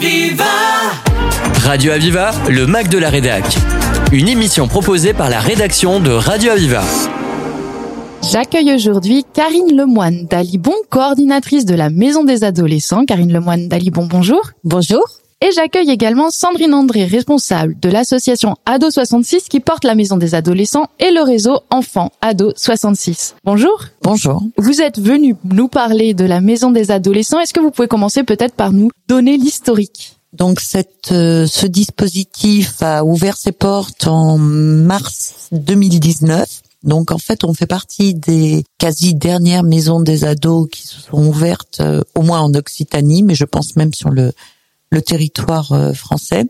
Aviva Radio Aviva, le Mac de la Rédac. Une émission proposée par la rédaction de Radio Aviva. J'accueille aujourd'hui Karine Lemoine d'Alibon, coordinatrice de la Maison des Adolescents. Karine Lemoine d'Alibon, bonjour. Bonjour. Et j'accueille également Sandrine André, responsable de l'association Ado 66 qui porte la Maison des Adolescents et le réseau Enfants Ado 66. Bonjour. Bonjour. Vous êtes venu nous parler de la Maison des Adolescents. Est-ce que vous pouvez commencer peut-être par nous donner l'historique? Donc cette, euh, ce dispositif a ouvert ses portes en mars 2019. Donc en fait, on fait partie des quasi dernières maisons des ados qui se sont ouvertes, euh, au moins en Occitanie, mais je pense même sur le, le territoire euh, français.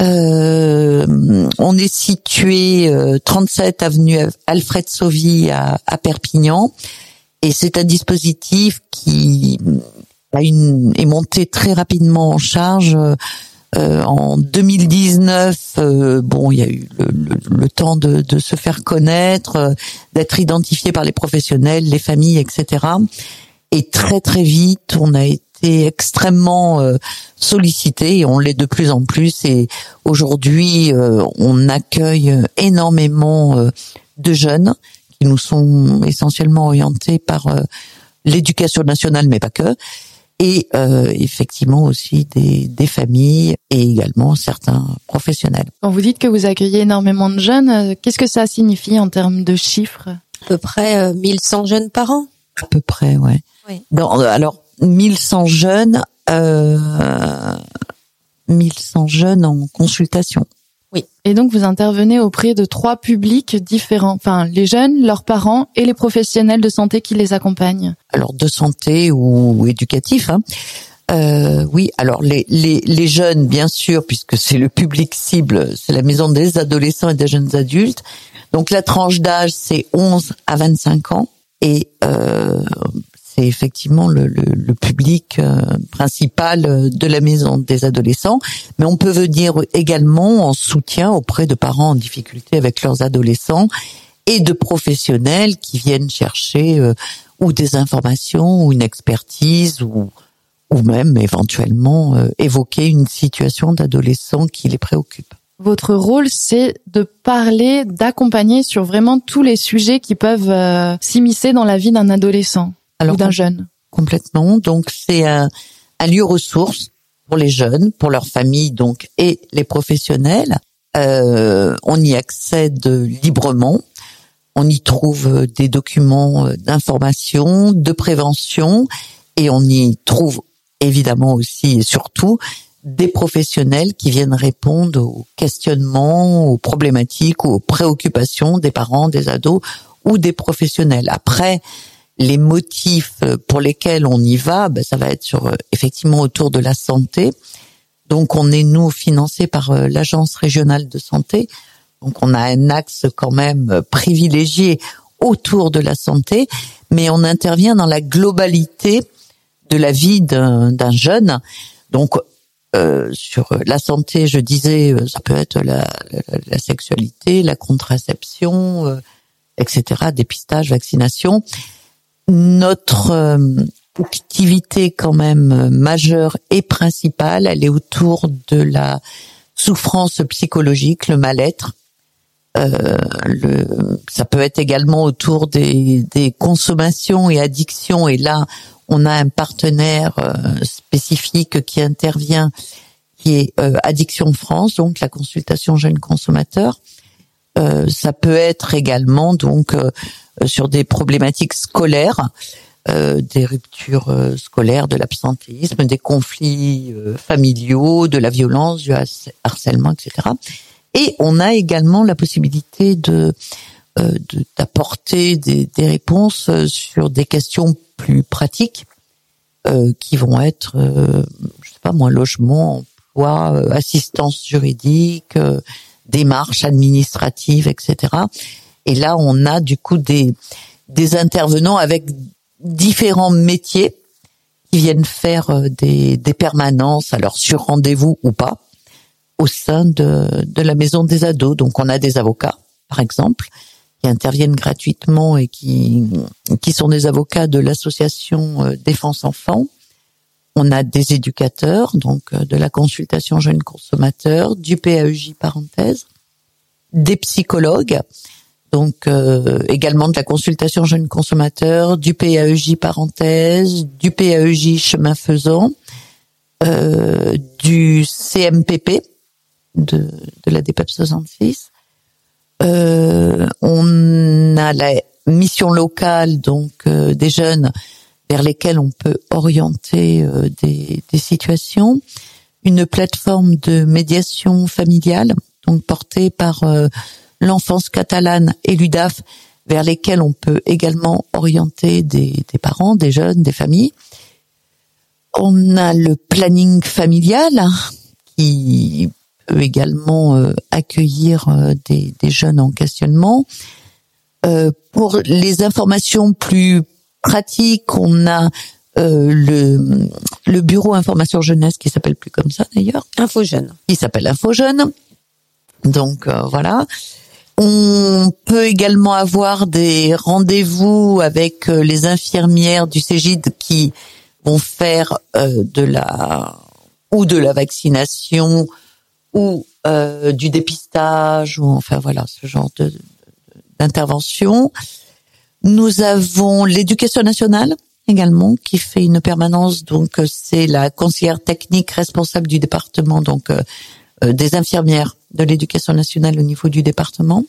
Euh, on est situé 37 avenue Alfred Sauvy à, à Perpignan, et c'est un dispositif qui a une, est monté très rapidement en charge. Euh, en 2019, euh, bon, il y a eu le, le, le temps de, de, se faire connaître, euh, d'être identifié par les professionnels, les familles, etc. Et très très vite, on a été extrêmement euh, sollicité et on l'est de plus en plus. Et aujourd'hui, on accueille énormément de jeunes qui nous sont essentiellement orientés par l'éducation nationale, mais pas que et euh, effectivement aussi des, des, familles et également certains professionnels. Quand vous dites que vous accueillez énormément de jeunes, euh, qu'est-ce que ça signifie en termes de chiffres? À peu près euh, 1100 jeunes par an. À peu près, ouais. Oui. Dans, alors 1100 jeunes, euh, 1100 jeunes en consultation. Oui. Et donc vous intervenez auprès de trois publics différents, enfin les jeunes, leurs parents et les professionnels de santé qui les accompagnent. Alors de santé ou éducatif. Hein. Euh, oui, alors les, les, les jeunes, bien sûr, puisque c'est le public cible, c'est la maison des adolescents et des jeunes adultes. Donc la tranche d'âge, c'est 11 à 25 ans. Et euh, c'est effectivement le, le, le public euh, principal de la maison des adolescents, mais on peut venir également en soutien auprès de parents en difficulté avec leurs adolescents et de professionnels qui viennent chercher euh, ou des informations ou une expertise ou ou même éventuellement euh, évoquer une situation d'adolescent qui les préoccupe. Votre rôle, c'est de parler, d'accompagner sur vraiment tous les sujets qui peuvent euh, s'immiscer dans la vie d'un adolescent Alors, ou d'un jeune. Complètement. Donc c'est un, un, lieu ressource pour les jeunes, pour leurs familles donc et les professionnels. Euh, on y accède librement. On y trouve des documents d'information, de prévention, et on y trouve évidemment aussi et surtout des professionnels qui viennent répondre aux questionnements, aux problématiques ou aux préoccupations des parents, des ados ou des professionnels. Après, les motifs pour lesquels on y va, ben, ça va être sur effectivement autour de la santé. Donc on est nous financé par l'agence régionale de santé. Donc on a un axe quand même privilégié autour de la santé, mais on intervient dans la globalité de la vie d'un jeune. Donc euh, sur la santé, je disais, ça peut être la, la, la sexualité, la contraception, euh, etc., dépistage, vaccination. Notre euh, activité quand même majeure et principale, elle est autour de la souffrance psychologique, le mal-être. Euh, ça peut être également autour des, des consommations et addictions. Et là, on a un partenaire euh, spécifique qui intervient, qui est euh, Addiction France, donc la consultation jeunes consommateurs. Euh, ça peut être également donc euh, sur des problématiques scolaires, euh, des ruptures scolaires, de l'absentéisme, des conflits familiaux, de la violence, du harcèlement, etc. Et on a également la possibilité de d'apporter des, des, réponses sur des questions plus pratiques euh, qui vont être, euh, je sais pas moi, logement, emploi, euh, assistance juridique, euh, démarches administratives, etc. Et là, on a du coup des des intervenants avec différents métiers qui viennent faire des, des permanences, alors sur rendez-vous ou pas, au sein de, de la maison des ados. Donc on a des avocats, par exemple, qui interviennent gratuitement et qui qui sont des avocats de l'association Défense Enfants. On a des éducateurs, donc de la consultation jeunes consommateurs, du PAEJ parenthèse, des psychologues, donc également de la consultation jeunes consommateurs, du PAEJ parenthèse, du PAEJ chemin faisant, euh, du CMPP de, la DPEP 66. Euh, on a la mission locale donc euh, des jeunes vers lesquels on peut orienter euh, des, situations, une plateforme de médiation familiale donc portée par l'enfance catalane et l'UDAF vers lesquels on peut également orienter des, parents, des jeunes, des familles. On a le planning familial hein, qui peut également euh, accueillir euh, des, jeunes en questionnement. Euh, pour les informations plus pratiques, on a le, le bureau information jeunesse qui s'appelle plus comme ça d'ailleurs. Info Jeune. Qui s'appelle Info Jeune. Donc voilà. On peut également avoir des rendez-vous avec les infirmières du Cégide qui vont faire euh, de la ou de la vaccination ou euh, du dépistage ou enfin voilà ce genre de d'intervention. Nous avons l'éducation nationale également qui fait une permanence donc c'est la conseillère technique responsable du département donc euh, des infirmières de l'éducation nationale au niveau du département.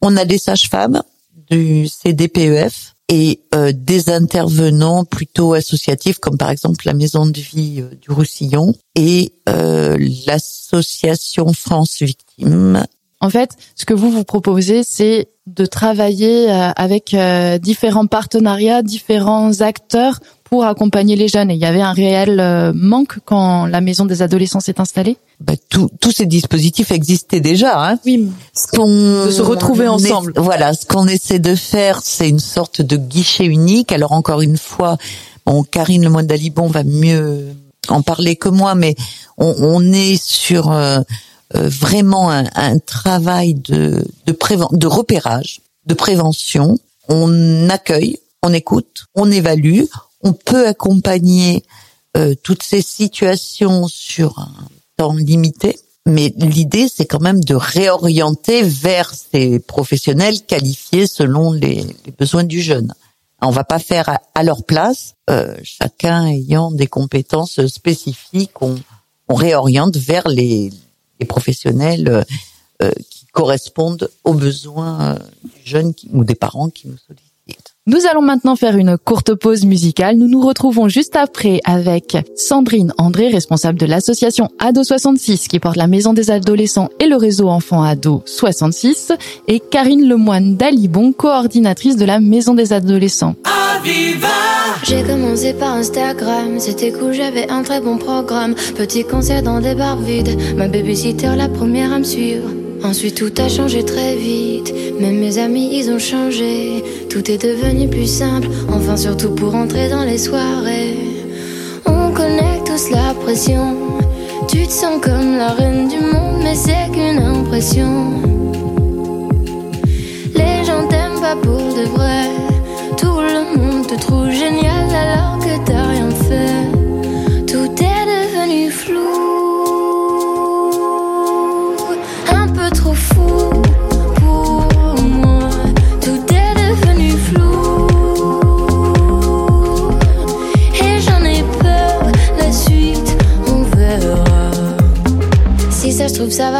On a des sages-femmes du CDPEF et euh, des intervenants plutôt associatifs comme par exemple la Maison de vie euh, du Roussillon et euh, l'association France Victimes. En fait, ce que vous vous proposez, c'est de travailler avec différents partenariats, différents acteurs pour accompagner les jeunes. Et il y avait un réel euh, manque quand la maison des adolescents s'est installée. Bah, tous ces dispositifs existaient déjà. Hein. Oui. Ce qu'on de se retrouver ensemble. voilà, ce qu'on essaie de faire, c'est une sorte de guichet unique. Alors encore une fois, bon, Karine Lemoine d'Alibon va mieux en parler que moi, mais on, on est sur euh, euh, vraiment un, un, travail de de, de repérage, de prévention. On accueille, on écoute, on évalue, on peut accompagner euh, toutes ces situations sur un temps limité, mais l'idée c'est quand même de réorienter vers ces professionnels qualifiés selon les, besoins du jeune. On va pas faire à, leur place, euh, chacun ayant des compétences spécifiques, on, réoriente vers les, professionnels euh, qui correspondent aux besoins du jeune ou des parents qui nous sollicitent. Nous allons maintenant faire une courte pause musicale. Nous nous retrouvons juste après avec Sandrine André, responsable de l'association Ado 66 qui porte la maison des adolescents et le réseau enfants Ado 66 et Karine Lemoine d'Alibon, coordinatrice de la maison des adolescents. J'ai commencé par Instagram, c'était cool, j'avais un très bon programme. Petit concert dans des bars vides, ma babysitter la première à me suivre. Ensuite tout a changé très vite, même mes amis ils ont changé. Tout est devenu plus simple, enfin surtout pour entrer dans les soirées. On connaît tous la pression, tu te sens comme la reine du monde, mais c'est qu'une impression. Les gens t'aiment pas pour de vrai, tout le monde te trouve génial alors que t'as rien fait.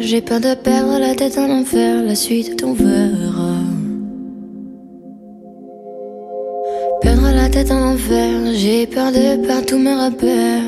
J'ai peur de perdre la tête en enfer, la suite on verra. Perdre la tête en enfer, j'ai peur de perdre tous mes repères.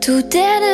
Tout est devenu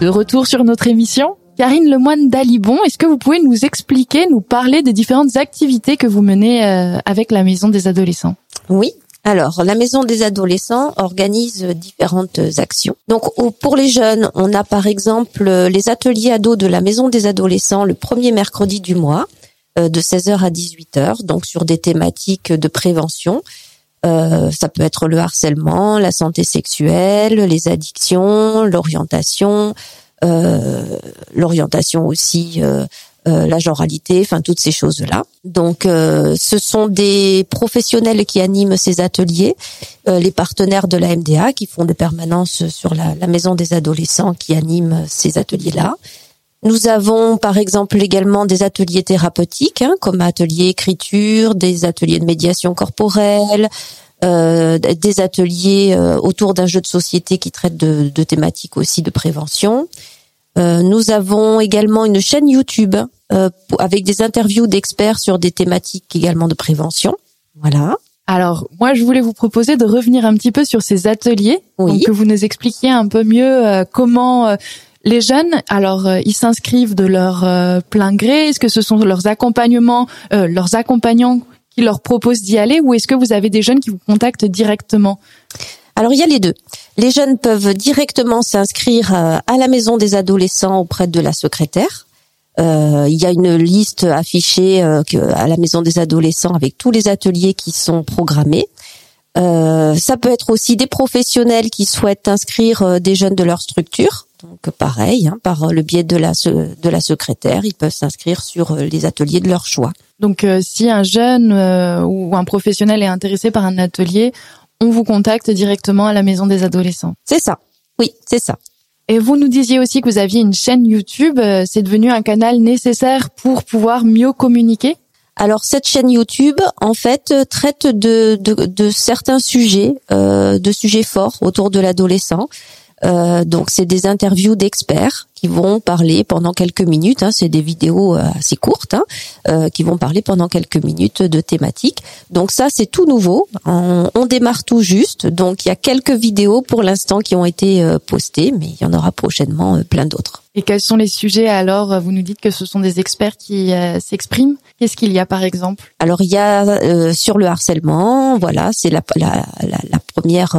De retour sur notre émission, Karine Lemoine d'Alibon, est-ce que vous pouvez nous expliquer, nous parler des différentes activités que vous menez euh, avec la Maison des Adolescents? Oui. Alors, la Maison des adolescents organise différentes actions. Donc, pour les jeunes, on a par exemple euh, les ateliers ados de la Maison des adolescents le premier mercredi du mois, euh, de 16h à 18h, donc sur des thématiques de prévention. Euh, ça peut être le harcèlement, la santé sexuelle, les addictions, l'orientation, euh, l'orientation aussi, euh, euh, la genralité, enfin toutes ces choses-là. Donc, euh, ce sont des professionnels qui animent ces ateliers, les partenaires de la MDA qui font des permanences sur la, la maison des adolescents qui animent ces ateliers-là. Nous avons par exemple également des ateliers thérapeutiques, hein, comme ateliers écriture, des ateliers de médiation corporelle, euh, des ateliers euh, autour d'un jeu de société qui traite de, de thématiques aussi de prévention. Euh, nous avons également une chaîne YouTube euh, avec des interviews d'experts sur des thématiques également de prévention. Voilà. Alors, moi, je voulais vous proposer de revenir un petit peu sur ces ateliers, Oui. donc que vous nous expliquiez un peu mieux euh, comment euh, les jeunes, alors euh, ils s'inscrivent de leur euh, plein gré. Est-ce que ce sont leurs accompagnements, euh, leurs accompagnants qui leur proposent d'y aller, ou est-ce que vous avez des jeunes qui vous contactent directement? Alors il y a les deux. Les jeunes peuvent directement s'inscrire à la maison des adolescents auprès de la secrétaire. Il y a une liste affichée à la maison des adolescents avec tous les ateliers qui sont programmés. Ça peut être aussi des professionnels qui souhaitent inscrire des jeunes de leur structure. Donc pareil, hein, par le biais de la se- de la secrétaire, ils peuvent s'inscrire sur euh, les ateliers de leur choix. Donc, euh, si un jeune euh, ou un professionnel est intéressé par un atelier, on vous contacte directement à la maison des adolescents. C'est ça. Oui, c'est ça. Et vous nous disiez aussi que vous aviez une chaîne YouTube. euh, C'est devenu un canal nécessaire pour pouvoir mieux communiquer? Alors cette chaîne YouTube, en fait, euh, traite de, de, de certains sujets, euh, de sujets forts autour de l'adolescent. Euh, donc c'est des interviews d'experts qui vont parler pendant quelques minutes. Hein, c'est des vidéos euh, assez courtes hein, euh, qui vont parler pendant quelques minutes de thématiques. Donc ça c'est tout nouveau. On, on démarre tout juste. Donc il y a quelques vidéos pour l'instant qui ont été euh, postées, mais il y en aura prochainement euh, plein d'autres. Et quels sont les sujets alors? Vous nous dites que ce sont des experts qui euh, s'expriment. Qu'est-ce qu'il y a par exemple? Alors il y a euh, sur le harcèlement, voilà, c'est la, la, la, la première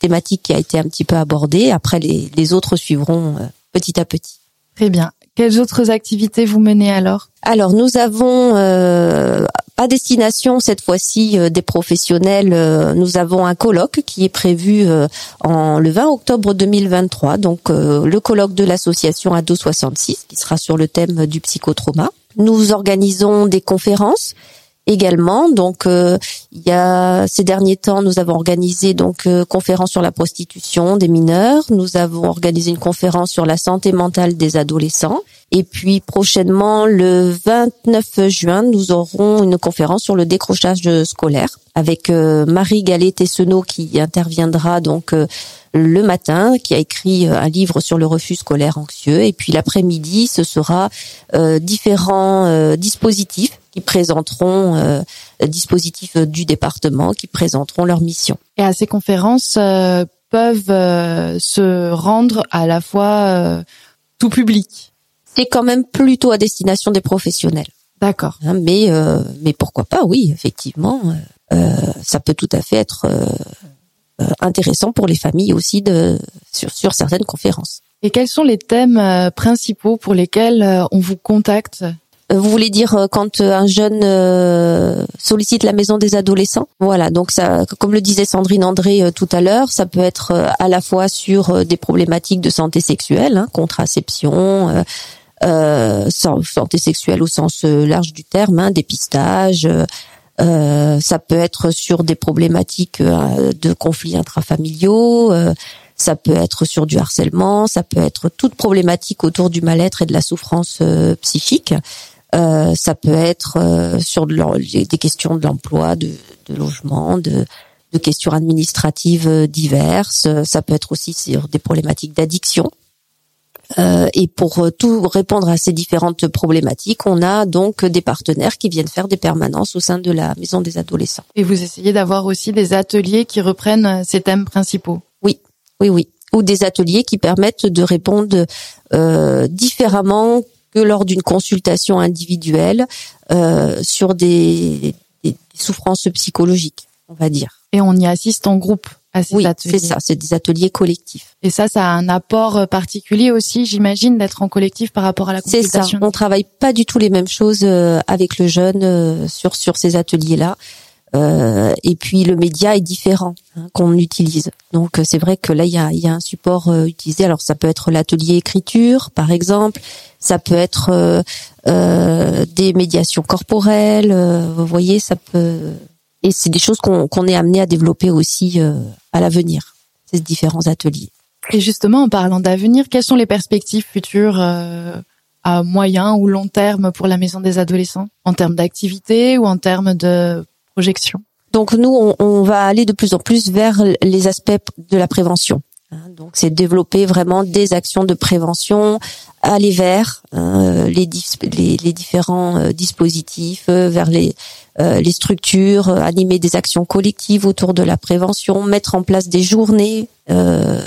thématique qui a été un petit peu abordée. Après les, les autres suivront euh, petit à petit. Très bien. Quelles autres activités vous menez alors? Alors nous avons euh, à destination cette fois-ci euh, des professionnels. euh, nous avons un colloque qui est prévu euh, en le 20 octobre 2023. Donc euh, le colloque de l'association Ado 66 qui sera sur le thème du psychotrauma. Nous organisons des conférences également. Donc, euh, il y a ces derniers temps, nous avons organisé donc euh, conférence sur la prostitution des mineurs. Nous avons organisé une conférence sur la santé mentale des adolescents. Et puis prochainement, le 29 juin, nous aurons une conférence sur le décrochage scolaire avec euh, Marie Gallet-Tesseno qui interviendra donc euh, le matin, qui a écrit euh, un livre sur le refus scolaire anxieux. Et puis l'après-midi, ce sera euh, différents euh, dispositifs qui présenteront euh, dispositifs du département qui présenteront leur mission. Et à ces conférences euh, peuvent euh, se rendre à la fois euh, tout public. C'est quand même plutôt à destination des professionnels. D'accord. hein, mais euh, mais pourquoi pas Oui, effectivement. euh, ça peut tout à fait être intéressant pour les familles aussi de sur, sur certaines conférences. Et quels sont les thèmes principaux pour lesquels on vous contacte? euh, vous voulez dire euh, quand euh, un jeune sollicite la maison des adolescents? Voilà, donc ça, comme le disait Sandrine André tout à l'heure, ça peut être à la fois sur des problématiques de santé sexuelle, hein, contraception, euh, santé sexuelle au sens large du terme, hein, dépistage. Euh, ça peut être sur des problématiques de conflits intrafamiliaux. ça peut être sur du harcèlement. Ça peut être toute problématique autour du mal-être et de la souffrance psychique. Euh, ça peut être euh, sur des questions de l'emploi, de, de, logement, de, de, questions administratives euh, diverses. Ça peut être aussi sur des problématiques d'addiction. Euh, et pour tout répondre à ces différentes problématiques, on a donc des partenaires qui viennent faire des permanences au sein de la maison des adolescents. Et vous essayez d'avoir aussi des ateliers qui reprennent ces thèmes principaux Oui, oui, oui. Ou des ateliers qui permettent de répondre euh, différemment que lors d'une consultation individuelle euh, sur des, des, souffrances psychologiques, on va dire. Et on y assiste en groupe à ces oui, ateliers. c'est ça, c'est des ateliers collectifs. Et ça, ça a un apport particulier aussi, j'imagine, d'être en collectif par rapport à la consultation. C'est ça. On travaille pas du tout les mêmes choses euh, avec le jeune euh, sur sur ces ateliers-là. Euh, et puis le média est différent hein, qu'on utilise. Donc c'est vrai que là il y a, y a un support euh, utilisé. Alors ça peut être l'atelier écriture par exemple, ça peut être euh, euh des médiations corporelles. vous voyez, ça peut et c'est des choses qu'on qu'on est amené à développer aussi à l'avenir. Ces différents ateliers. Et justement en parlant d'avenir, quelles sont les perspectives futures à moyen ou long terme pour la maison des adolescents? En termes d'activité ou en termes de Donc nous, on, va aller de plus en plus vers les aspects de la prévention. Hein. Donc c'est développer vraiment des actions de prévention, aller vers euh, les, les, différents euh, dispositifs, euh, vers les, les structures, animer des actions collectives autour de la prévention, mettre en place des journées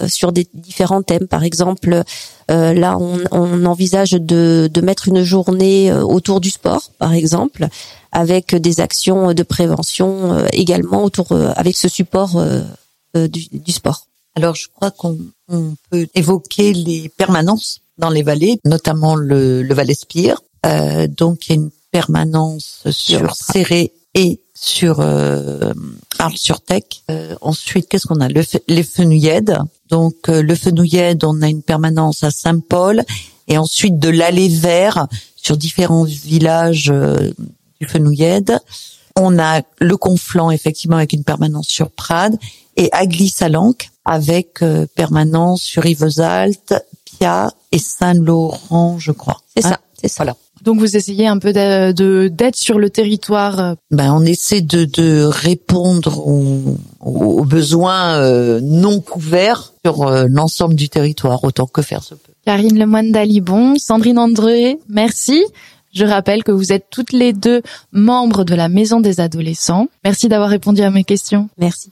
sur des différents thèmes. Par exemple, là on, on envisage de, de mettre une journée autour du sport, par exemple, avec des actions de prévention euh, également autour euh, avec ce support euh, du, du sport. Alors je crois qu'on peut évoquer les permanences dans les vallées, notamment le, le Val Espire. Euh, donc il y a une permanence sur Serré et sur euh, Arles-sur-Tech. Euh, ensuite, qu'est-ce qu'on a? Le, Les Fenouillèdes. Donc le Fenouillède, on a une permanence à Saint-Paul et ensuite de l'Allée Vert sur différents villages du Fenouillède. On a le Conflant, effectivement, avec une permanence sur Prades, et Agly-Salanque, avec euh, permanence sur Yvesaltes, Pia et Saint-Laurent, je crois. C'est ça, hein c'est ça. Voilà. Donc vous essayez un peu de d'être sur le territoire. Euh, ben on essaie de, de répondre aux, aux besoins euh, non couverts sur l'ensemble du territoire autant que faire se peut. Karine Lemoine d'Alibon, Sandrine André, merci. Je rappelle que vous êtes toutes les deux membres de la Maison des Adolescents. Merci d'avoir répondu à mes questions. Merci.